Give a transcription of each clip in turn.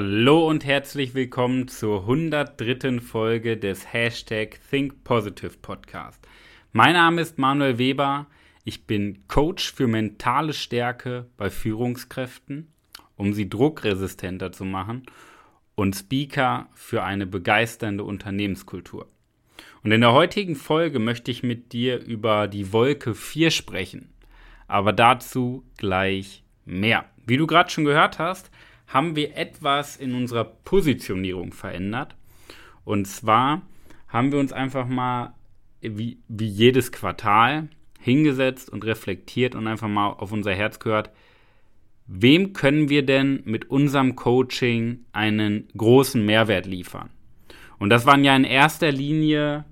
Hallo und herzlich willkommen zur 103. Folge des Hashtag Think Positive Podcast. Mein Name ist Manuel Weber. Ich bin Coach für mentale Stärke bei Führungskräften, um sie druckresistenter zu machen und Speaker für eine begeisternde Unternehmenskultur. Und in der heutigen Folge möchte ich mit dir über die Wolke 4 sprechen. Aber dazu gleich mehr. Wie du gerade schon gehört hast, haben wir etwas in unserer Positionierung verändert. Und zwar haben wir uns einfach mal wie, wie jedes Quartal hingesetzt und reflektiert und einfach mal auf unser Herz gehört, wem können wir denn mit unserem Coaching einen großen Mehrwert liefern? Und das waren ja in erster Linie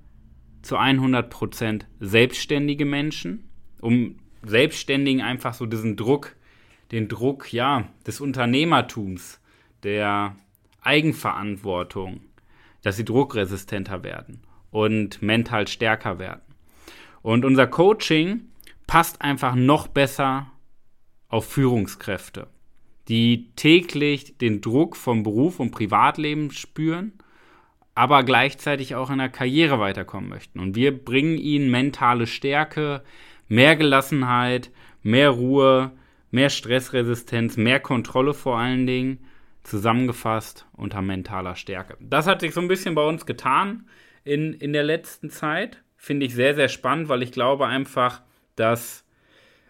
zu 100% selbstständige Menschen, um Selbstständigen einfach so diesen Druck den Druck, ja, des Unternehmertums, der Eigenverantwortung, dass sie druckresistenter werden und mental stärker werden. Und unser Coaching passt einfach noch besser auf Führungskräfte, die täglich den Druck vom Beruf und Privatleben spüren, aber gleichzeitig auch in der Karriere weiterkommen möchten. Und wir bringen ihnen mentale Stärke, mehr Gelassenheit, mehr Ruhe, mehr Stressresistenz, mehr Kontrolle vor allen Dingen, zusammengefasst unter mentaler Stärke. Das hat sich so ein bisschen bei uns getan in, in der letzten Zeit. Finde ich sehr, sehr spannend, weil ich glaube einfach, dass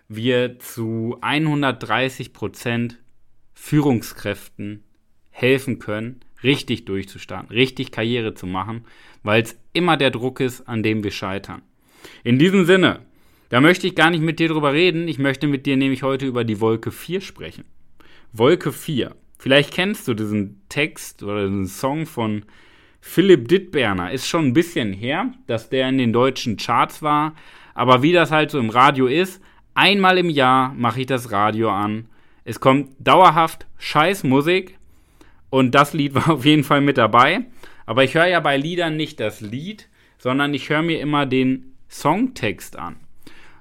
wir zu 130 Prozent Führungskräften helfen können, richtig durchzustarten, richtig Karriere zu machen, weil es immer der Druck ist, an dem wir scheitern. In diesem Sinne, da möchte ich gar nicht mit dir drüber reden. Ich möchte mit dir nämlich heute über die Wolke 4 sprechen. Wolke 4. Vielleicht kennst du diesen Text oder diesen Song von Philipp Dittberner. Ist schon ein bisschen her, dass der in den deutschen Charts war. Aber wie das halt so im Radio ist, einmal im Jahr mache ich das Radio an. Es kommt dauerhaft Scheißmusik. Und das Lied war auf jeden Fall mit dabei. Aber ich höre ja bei Liedern nicht das Lied, sondern ich höre mir immer den Songtext an.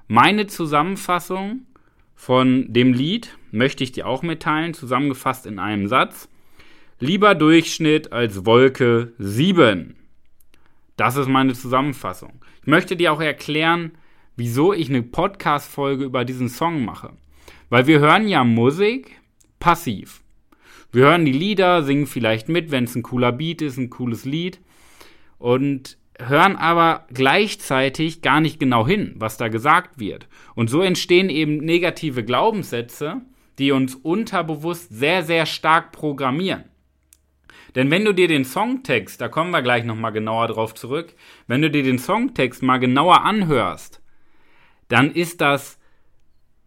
Meine Zusammenfassung von dem Lied möchte ich dir auch mitteilen, zusammengefasst in einem Satz. Lieber Durchschnitt als Wolke 7. Das ist meine Zusammenfassung. Ich möchte dir auch erklären, wieso ich eine Podcast-Folge über diesen Song mache. Weil wir hören ja Musik passiv. Wir hören die Lieder, singen vielleicht mit, wenn es ein cooler Beat ist, ein cooles Lied. Und hören aber gleichzeitig gar nicht genau hin, was da gesagt wird. Und so entstehen eben negative Glaubenssätze, die uns unterbewusst sehr, sehr stark programmieren. Denn wenn du dir den Songtext, da kommen wir gleich nochmal genauer drauf zurück, wenn du dir den Songtext mal genauer anhörst, dann ist das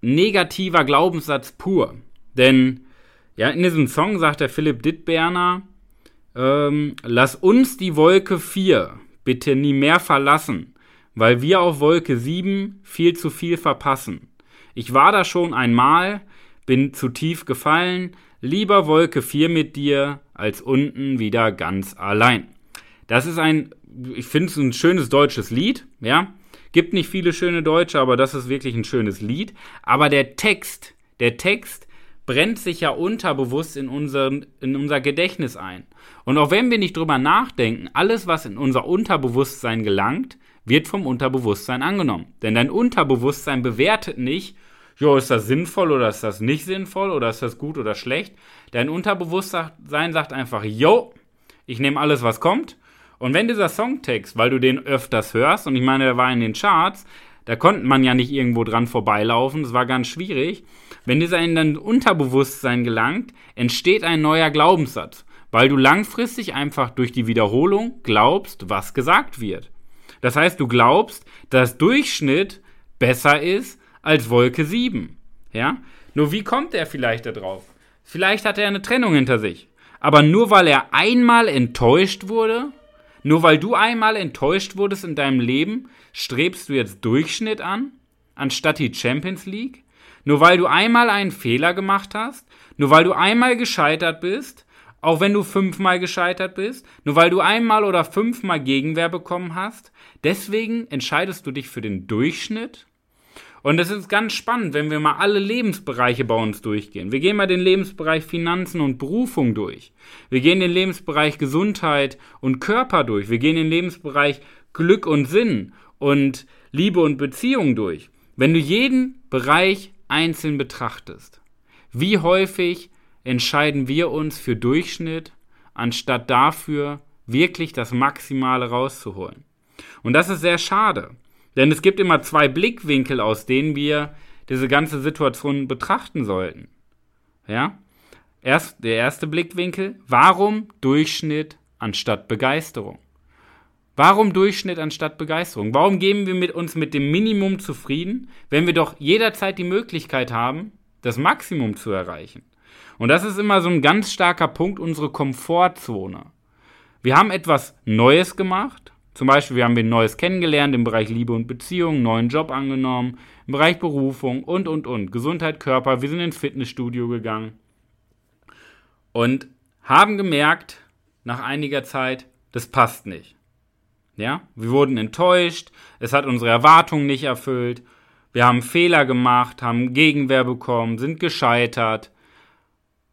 negativer Glaubenssatz pur. Denn ja, in diesem Song sagt der Philipp Dittberner, ähm, lass uns die Wolke 4 bitte nie mehr verlassen, weil wir auf Wolke 7 viel zu viel verpassen. Ich war da schon einmal, bin zu tief gefallen, lieber Wolke 4 mit dir, als unten wieder ganz allein. Das ist ein, ich finde es ein schönes deutsches Lied, ja. Gibt nicht viele schöne Deutsche, aber das ist wirklich ein schönes Lied. Aber der Text, der Text brennt sich ja unterbewusst in, unseren, in unser Gedächtnis ein. Und auch wenn wir nicht drüber nachdenken, alles, was in unser Unterbewusstsein gelangt, wird vom Unterbewusstsein angenommen. Denn dein Unterbewusstsein bewertet nicht, jo, ist das sinnvoll oder ist das nicht sinnvoll oder ist das gut oder schlecht. Dein Unterbewusstsein sagt einfach, jo, ich nehme alles, was kommt. Und wenn dieser Songtext, weil du den öfters hörst, und ich meine, der war in den Charts, da konnte man ja nicht irgendwo dran vorbeilaufen, das war ganz schwierig. Wenn dieser in dein Unterbewusstsein gelangt, entsteht ein neuer Glaubenssatz, weil du langfristig einfach durch die Wiederholung glaubst, was gesagt wird. Das heißt, du glaubst, dass Durchschnitt besser ist als Wolke 7. Ja? Nur wie kommt er vielleicht da drauf? Vielleicht hat er eine Trennung hinter sich. Aber nur weil er einmal enttäuscht wurde, nur weil du einmal enttäuscht wurdest in deinem Leben, strebst du jetzt Durchschnitt an, anstatt die Champions League? Nur weil du einmal einen Fehler gemacht hast? Nur weil du einmal gescheitert bist? Auch wenn du fünfmal gescheitert bist? Nur weil du einmal oder fünfmal Gegenwehr bekommen hast? Deswegen entscheidest du dich für den Durchschnitt? Und es ist ganz spannend, wenn wir mal alle Lebensbereiche bei uns durchgehen. Wir gehen mal den Lebensbereich Finanzen und Berufung durch. Wir gehen den Lebensbereich Gesundheit und Körper durch. Wir gehen den Lebensbereich Glück und Sinn und Liebe und Beziehung durch. Wenn du jeden Bereich einzeln betrachtest, wie häufig entscheiden wir uns für Durchschnitt, anstatt dafür wirklich das Maximale rauszuholen? Und das ist sehr schade. Denn es gibt immer zwei Blickwinkel, aus denen wir diese ganze Situation betrachten sollten. Ja? Erst, der erste Blickwinkel, warum Durchschnitt anstatt Begeisterung? Warum Durchschnitt anstatt Begeisterung? Warum geben wir mit uns mit dem Minimum zufrieden, wenn wir doch jederzeit die Möglichkeit haben, das Maximum zu erreichen? Und das ist immer so ein ganz starker Punkt, unsere Komfortzone. Wir haben etwas Neues gemacht, zum Beispiel, wir haben ein Neues kennengelernt im Bereich Liebe und Beziehung, neuen Job angenommen, im Bereich Berufung und, und, und. Gesundheit, Körper, wir sind ins Fitnessstudio gegangen und haben gemerkt, nach einiger Zeit, das passt nicht. Ja, wir wurden enttäuscht, es hat unsere Erwartungen nicht erfüllt, wir haben Fehler gemacht, haben Gegenwehr bekommen, sind gescheitert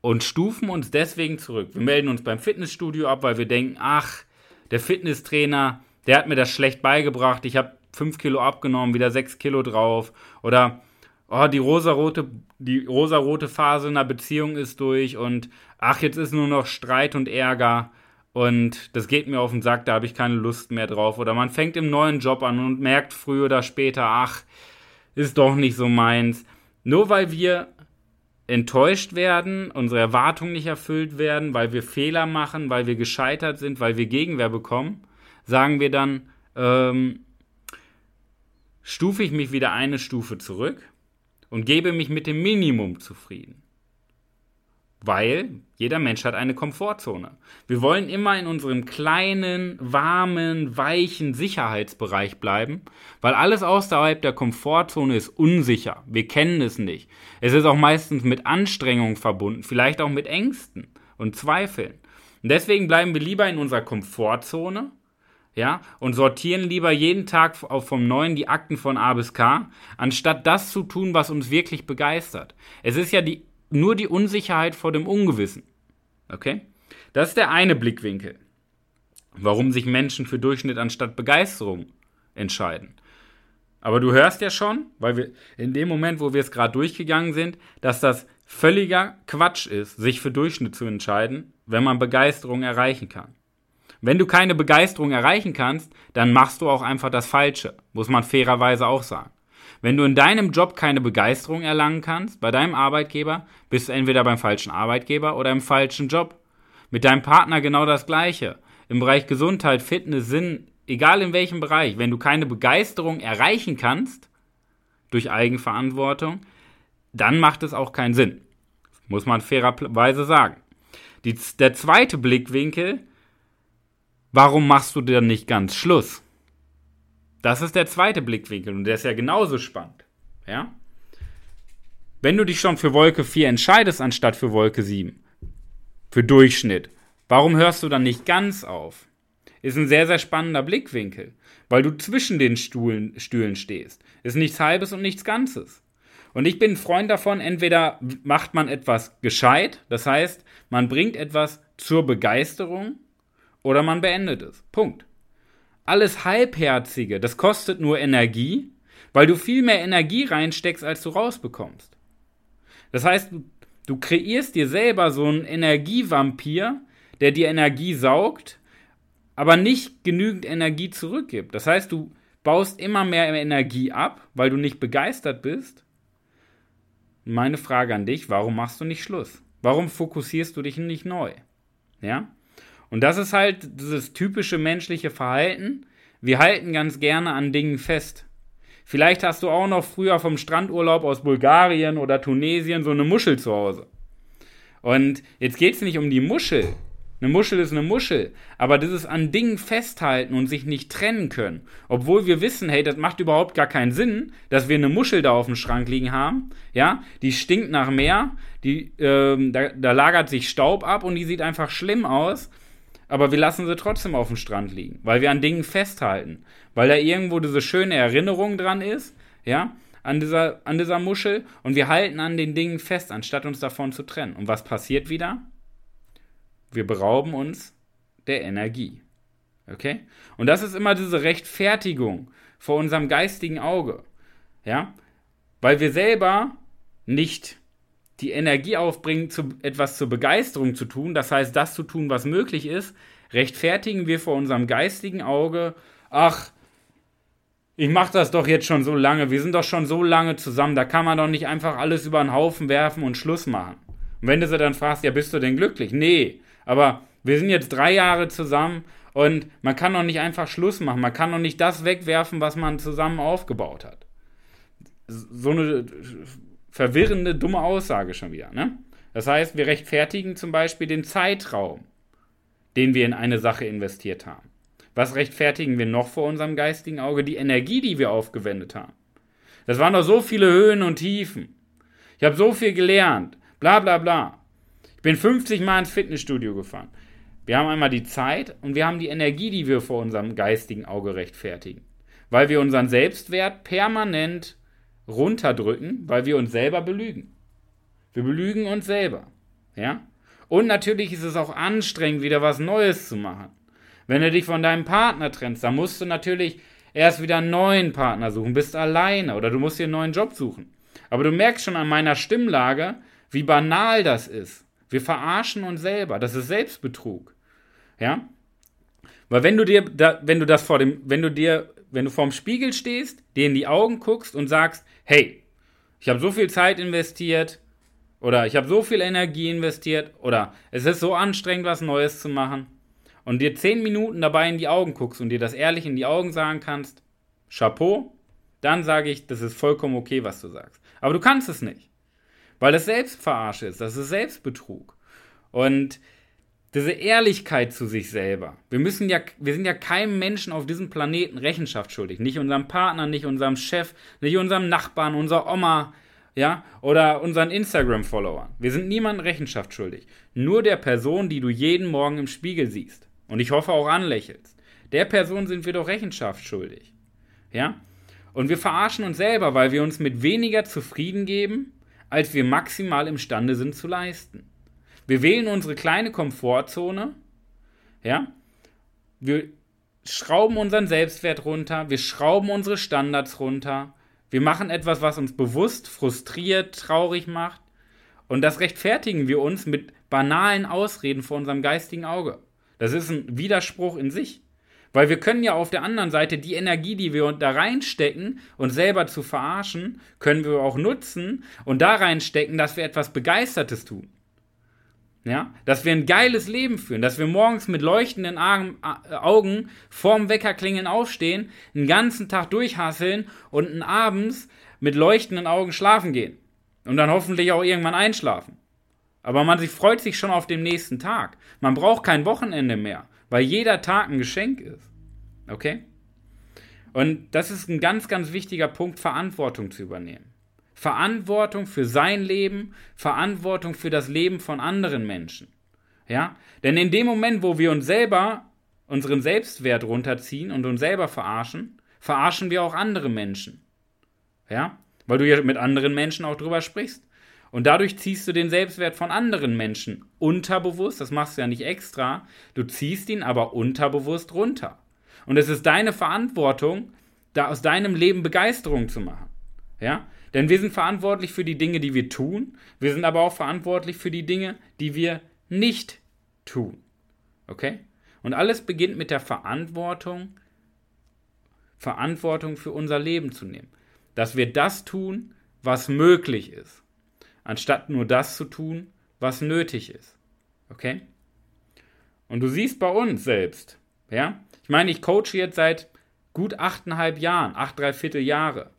und stufen uns deswegen zurück. Wir melden uns beim Fitnessstudio ab, weil wir denken, ach, der Fitnesstrainer, der hat mir das schlecht beigebracht, ich habe 5 Kilo abgenommen, wieder 6 Kilo drauf. Oder oh, die rosarote, die rosarote Phase in der Beziehung ist durch und ach, jetzt ist nur noch Streit und Ärger und das geht mir auf den Sack, da habe ich keine Lust mehr drauf. Oder man fängt im neuen Job an und merkt früher oder später, ach, ist doch nicht so meins. Nur weil wir enttäuscht werden, unsere Erwartungen nicht erfüllt werden, weil wir Fehler machen, weil wir gescheitert sind, weil wir Gegenwehr bekommen, sagen wir dann, ähm, stufe ich mich wieder eine Stufe zurück und gebe mich mit dem Minimum zufrieden. Weil jeder Mensch hat eine Komfortzone. Wir wollen immer in unserem kleinen, warmen, weichen Sicherheitsbereich bleiben, weil alles außerhalb der Komfortzone ist unsicher. Wir kennen es nicht. Es ist auch meistens mit Anstrengungen verbunden, vielleicht auch mit Ängsten und Zweifeln. Und deswegen bleiben wir lieber in unserer Komfortzone ja, und sortieren lieber jeden Tag vom Neuen die Akten von A bis K, anstatt das zu tun, was uns wirklich begeistert. Es ist ja die, nur die Unsicherheit vor dem Ungewissen. Okay? Das ist der eine Blickwinkel. Warum sich Menschen für Durchschnitt anstatt Begeisterung entscheiden. Aber du hörst ja schon, weil wir in dem Moment, wo wir es gerade durchgegangen sind, dass das völliger Quatsch ist, sich für Durchschnitt zu entscheiden, wenn man Begeisterung erreichen kann. Wenn du keine Begeisterung erreichen kannst, dann machst du auch einfach das Falsche, muss man fairerweise auch sagen. Wenn du in deinem Job keine Begeisterung erlangen kannst, bei deinem Arbeitgeber, bist du entweder beim falschen Arbeitgeber oder im falschen Job. Mit deinem Partner genau das Gleiche. Im Bereich Gesundheit, Fitness, Sinn, egal in welchem Bereich, wenn du keine Begeisterung erreichen kannst, durch Eigenverantwortung, dann macht es auch keinen Sinn. Muss man fairerweise sagen. Die, der zweite Blickwinkel Warum machst du denn nicht ganz Schluss? Das ist der zweite Blickwinkel und der ist ja genauso spannend. Ja? Wenn du dich schon für Wolke 4 entscheidest anstatt für Wolke 7, für Durchschnitt, warum hörst du dann nicht ganz auf? Ist ein sehr, sehr spannender Blickwinkel, weil du zwischen den Stuhlen, Stühlen stehst. Ist nichts Halbes und nichts Ganzes. Und ich bin ein Freund davon, entweder macht man etwas gescheit, das heißt, man bringt etwas zur Begeisterung oder man beendet es. Punkt. Alles Halbherzige, das kostet nur Energie, weil du viel mehr Energie reinsteckst, als du rausbekommst. Das heißt, du kreierst dir selber so einen Energievampir, der dir Energie saugt, aber nicht genügend Energie zurückgibt. Das heißt, du baust immer mehr Energie ab, weil du nicht begeistert bist. Meine Frage an dich, warum machst du nicht Schluss? Warum fokussierst du dich nicht neu? Ja? Und das ist halt dieses typische menschliche Verhalten. Wir halten ganz gerne an Dingen fest. Vielleicht hast du auch noch früher vom Strandurlaub aus Bulgarien oder Tunesien so eine Muschel zu Hause. Und jetzt geht es nicht um die Muschel. Eine Muschel ist eine Muschel. Aber dieses an Dingen festhalten und sich nicht trennen können. Obwohl wir wissen, hey, das macht überhaupt gar keinen Sinn, dass wir eine Muschel da auf dem Schrank liegen haben. Ja, die stinkt nach Meer, die, ähm, da, da lagert sich Staub ab und die sieht einfach schlimm aus aber wir lassen sie trotzdem auf dem Strand liegen, weil wir an Dingen festhalten, weil da irgendwo diese schöne Erinnerung dran ist, ja, an dieser, an dieser Muschel und wir halten an den Dingen fest, anstatt uns davon zu trennen. Und was passiert wieder? Wir berauben uns der Energie. Okay? Und das ist immer diese Rechtfertigung vor unserem geistigen Auge. Ja? Weil wir selber nicht die Energie aufbringen, zu, etwas zur Begeisterung zu tun, das heißt, das zu tun, was möglich ist, rechtfertigen wir vor unserem geistigen Auge, ach, ich mache das doch jetzt schon so lange, wir sind doch schon so lange zusammen, da kann man doch nicht einfach alles über den Haufen werfen und Schluss machen. Und wenn du sie dann fragst, ja, bist du denn glücklich? Nee, aber wir sind jetzt drei Jahre zusammen und man kann doch nicht einfach Schluss machen, man kann doch nicht das wegwerfen, was man zusammen aufgebaut hat. So eine verwirrende, dumme Aussage schon wieder. Ne? Das heißt, wir rechtfertigen zum Beispiel den Zeitraum, den wir in eine Sache investiert haben. Was rechtfertigen wir noch vor unserem geistigen Auge? Die Energie, die wir aufgewendet haben. Das waren doch so viele Höhen und Tiefen. Ich habe so viel gelernt. Bla bla bla. Ich bin 50 Mal ins Fitnessstudio gefahren. Wir haben einmal die Zeit und wir haben die Energie, die wir vor unserem geistigen Auge rechtfertigen. Weil wir unseren Selbstwert permanent runterdrücken, weil wir uns selber belügen. Wir belügen uns selber. Ja? Und natürlich ist es auch anstrengend, wieder was Neues zu machen. Wenn du dich von deinem Partner trennst, dann musst du natürlich erst wieder einen neuen Partner suchen, bist alleine oder du musst dir einen neuen Job suchen. Aber du merkst schon an meiner Stimmlage, wie banal das ist. Wir verarschen uns selber. Das ist Selbstbetrug. Ja? Weil wenn du dir, da, wenn du das vor dem, wenn du dir, wenn du vorm Spiegel stehst, dir in die Augen guckst und sagst, hey, ich habe so viel Zeit investiert oder ich habe so viel Energie investiert oder es ist so anstrengend, was Neues zu machen und dir zehn Minuten dabei in die Augen guckst und dir das ehrlich in die Augen sagen kannst, Chapeau, dann sage ich, das ist vollkommen okay, was du sagst. Aber du kannst es nicht, weil es Selbstverarsche ist, das ist Selbstbetrug. Und diese Ehrlichkeit zu sich selber. Wir müssen ja, wir sind ja keinem Menschen auf diesem Planeten Rechenschaft schuldig. Nicht unserem Partner, nicht unserem Chef, nicht unserem Nachbarn, unserer Oma, ja, oder unseren Instagram-Followern. Wir sind niemandem Rechenschaft schuldig. Nur der Person, die du jeden Morgen im Spiegel siehst. Und ich hoffe auch anlächelst. Der Person sind wir doch Rechenschaft schuldig. Ja? Und wir verarschen uns selber, weil wir uns mit weniger zufrieden geben, als wir maximal imstande sind zu leisten. Wir wählen unsere kleine Komfortzone, ja, wir schrauben unseren Selbstwert runter, wir schrauben unsere Standards runter, wir machen etwas, was uns bewusst frustriert, traurig macht und das rechtfertigen wir uns mit banalen Ausreden vor unserem geistigen Auge. Das ist ein Widerspruch in sich. Weil wir können ja auf der anderen Seite die Energie, die wir da reinstecken, uns selber zu verarschen, können wir auch nutzen und da reinstecken, dass wir etwas Begeistertes tun. Ja, dass wir ein geiles Leben führen, dass wir morgens mit leuchtenden Augen vorm Weckerklingeln aufstehen, einen ganzen Tag durchhasseln und abends mit leuchtenden Augen schlafen gehen. Und dann hoffentlich auch irgendwann einschlafen. Aber man sich freut sich schon auf den nächsten Tag. Man braucht kein Wochenende mehr, weil jeder Tag ein Geschenk ist. Okay? Und das ist ein ganz, ganz wichtiger Punkt, Verantwortung zu übernehmen. Verantwortung für sein Leben, Verantwortung für das Leben von anderen Menschen. Ja? Denn in dem Moment, wo wir uns selber unseren Selbstwert runterziehen und uns selber verarschen, verarschen wir auch andere Menschen. Ja? Weil du ja mit anderen Menschen auch drüber sprichst. Und dadurch ziehst du den Selbstwert von anderen Menschen unterbewusst, das machst du ja nicht extra, du ziehst ihn aber unterbewusst runter. Und es ist deine Verantwortung, da aus deinem Leben Begeisterung zu machen. Ja? Denn wir sind verantwortlich für die Dinge, die wir tun. Wir sind aber auch verantwortlich für die Dinge, die wir nicht tun. Okay? Und alles beginnt mit der Verantwortung, Verantwortung für unser Leben zu nehmen. Dass wir das tun, was möglich ist, anstatt nur das zu tun, was nötig ist. Okay? Und du siehst bei uns selbst, ja? Ich meine, ich coache jetzt seit gut achteinhalb Jahren, acht, dreiviertel Jahre,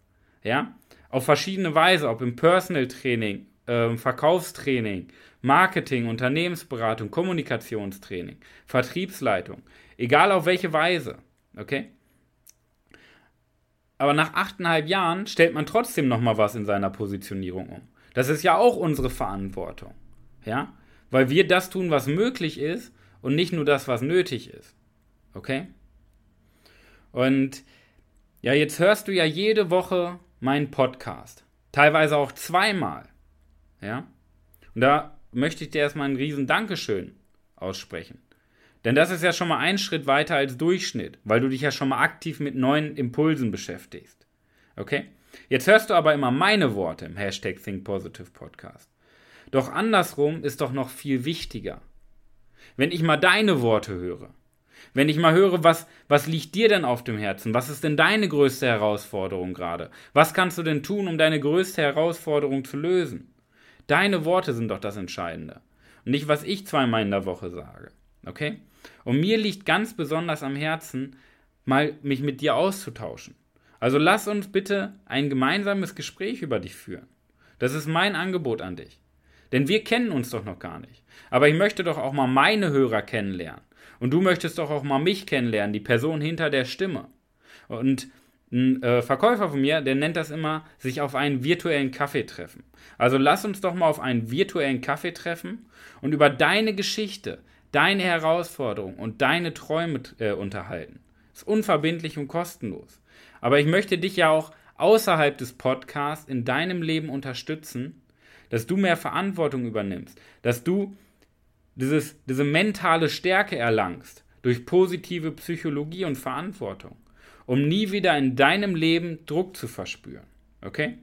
ja? Auf verschiedene Weise, ob im Personal Training, äh, Verkaufstraining, Marketing, Unternehmensberatung, Kommunikationstraining, Vertriebsleitung, egal auf welche Weise, okay? Aber nach achteinhalb Jahren stellt man trotzdem noch mal was in seiner Positionierung um. Das ist ja auch unsere Verantwortung, ja? Weil wir das tun, was möglich ist und nicht nur das, was nötig ist, okay? Und ja, jetzt hörst du ja jede Woche meinen Podcast. Teilweise auch zweimal. Ja? Und da möchte ich dir erstmal ein riesen Dankeschön aussprechen. Denn das ist ja schon mal ein Schritt weiter als Durchschnitt, weil du dich ja schon mal aktiv mit neuen Impulsen beschäftigst. Okay? Jetzt hörst du aber immer meine Worte im Hashtag Think Positive Podcast. Doch andersrum ist doch noch viel wichtiger. Wenn ich mal deine Worte höre, wenn ich mal höre, was, was liegt dir denn auf dem Herzen? Was ist denn deine größte Herausforderung gerade? Was kannst du denn tun, um deine größte Herausforderung zu lösen? Deine Worte sind doch das Entscheidende. Und nicht, was ich zweimal in der Woche sage. Okay? Und mir liegt ganz besonders am Herzen, mal mich mit dir auszutauschen. Also lass uns bitte ein gemeinsames Gespräch über dich führen. Das ist mein Angebot an dich. Denn wir kennen uns doch noch gar nicht. Aber ich möchte doch auch mal meine Hörer kennenlernen. Und du möchtest doch auch mal mich kennenlernen, die Person hinter der Stimme. Und ein äh, Verkäufer von mir, der nennt das immer, sich auf einen virtuellen Kaffee treffen. Also lass uns doch mal auf einen virtuellen Kaffee treffen und über deine Geschichte, deine Herausforderungen und deine Träume äh, unterhalten. Ist unverbindlich und kostenlos. Aber ich möchte dich ja auch außerhalb des Podcasts in deinem Leben unterstützen, dass du mehr Verantwortung übernimmst, dass du dieses, diese mentale Stärke erlangst durch positive Psychologie und Verantwortung um nie wieder in deinem Leben Druck zu verspüren. Okay?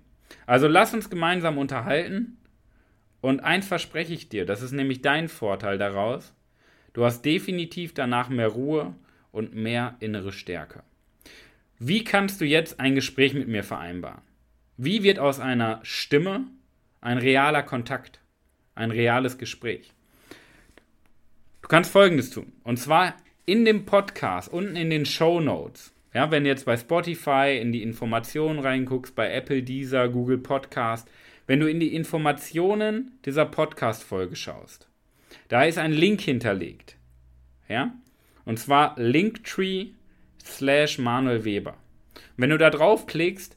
Also lass uns gemeinsam unterhalten. Und eins verspreche ich dir, das ist nämlich dein Vorteil daraus. Du hast definitiv danach mehr Ruhe und mehr innere Stärke. Wie kannst du jetzt ein Gespräch mit mir vereinbaren? Wie wird aus einer Stimme ein realer Kontakt, ein reales Gespräch? Du kannst Folgendes tun. Und zwar in dem Podcast, unten in den Show Notes, ja, wenn du jetzt bei Spotify in die Informationen reinguckst, bei Apple, Deezer, Google Podcast, wenn du in die Informationen dieser Podcast-Folge schaust, da ist ein Link hinterlegt. Ja? Und zwar Linktree slash Manuel Weber. Wenn du da draufklickst,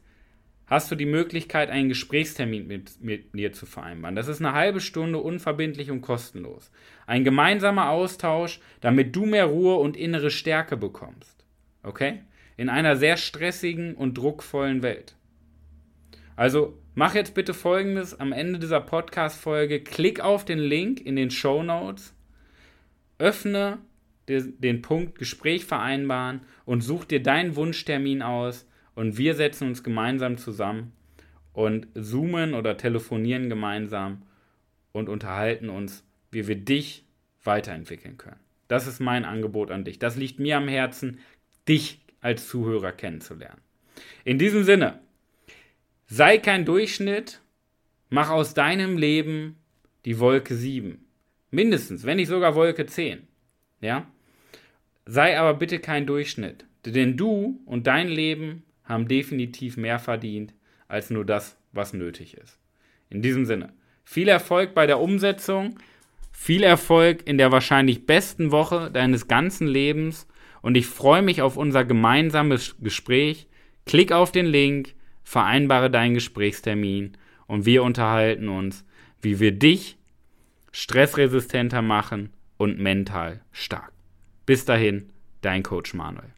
hast du die Möglichkeit, einen Gesprächstermin mit, mit mir zu vereinbaren. Das ist eine halbe Stunde unverbindlich und kostenlos. Ein gemeinsamer Austausch, damit du mehr Ruhe und innere Stärke bekommst. Okay? in einer sehr stressigen und druckvollen Welt. Also mach jetzt bitte folgendes am Ende dieser Podcast-Folge: Klick auf den Link in den Show Notes, öffne den, den Punkt Gespräch vereinbaren und such dir deinen Wunschtermin aus und wir setzen uns gemeinsam zusammen und zoomen oder telefonieren gemeinsam und unterhalten uns, wie wir dich weiterentwickeln können. Das ist mein Angebot an dich. Das liegt mir am Herzen, dich als Zuhörer kennenzulernen. In diesem Sinne, sei kein Durchschnitt, mach aus deinem Leben die Wolke 7. Mindestens, wenn nicht sogar Wolke 10. Ja? Sei aber bitte kein Durchschnitt, denn du und dein Leben haben definitiv mehr verdient als nur das, was nötig ist. In diesem Sinne, viel Erfolg bei der Umsetzung, viel Erfolg in der wahrscheinlich besten Woche deines ganzen Lebens und ich freue mich auf unser gemeinsames Gespräch. Klick auf den Link, vereinbare deinen Gesprächstermin und wir unterhalten uns, wie wir dich stressresistenter machen und mental stark. Bis dahin, dein Coach Manuel.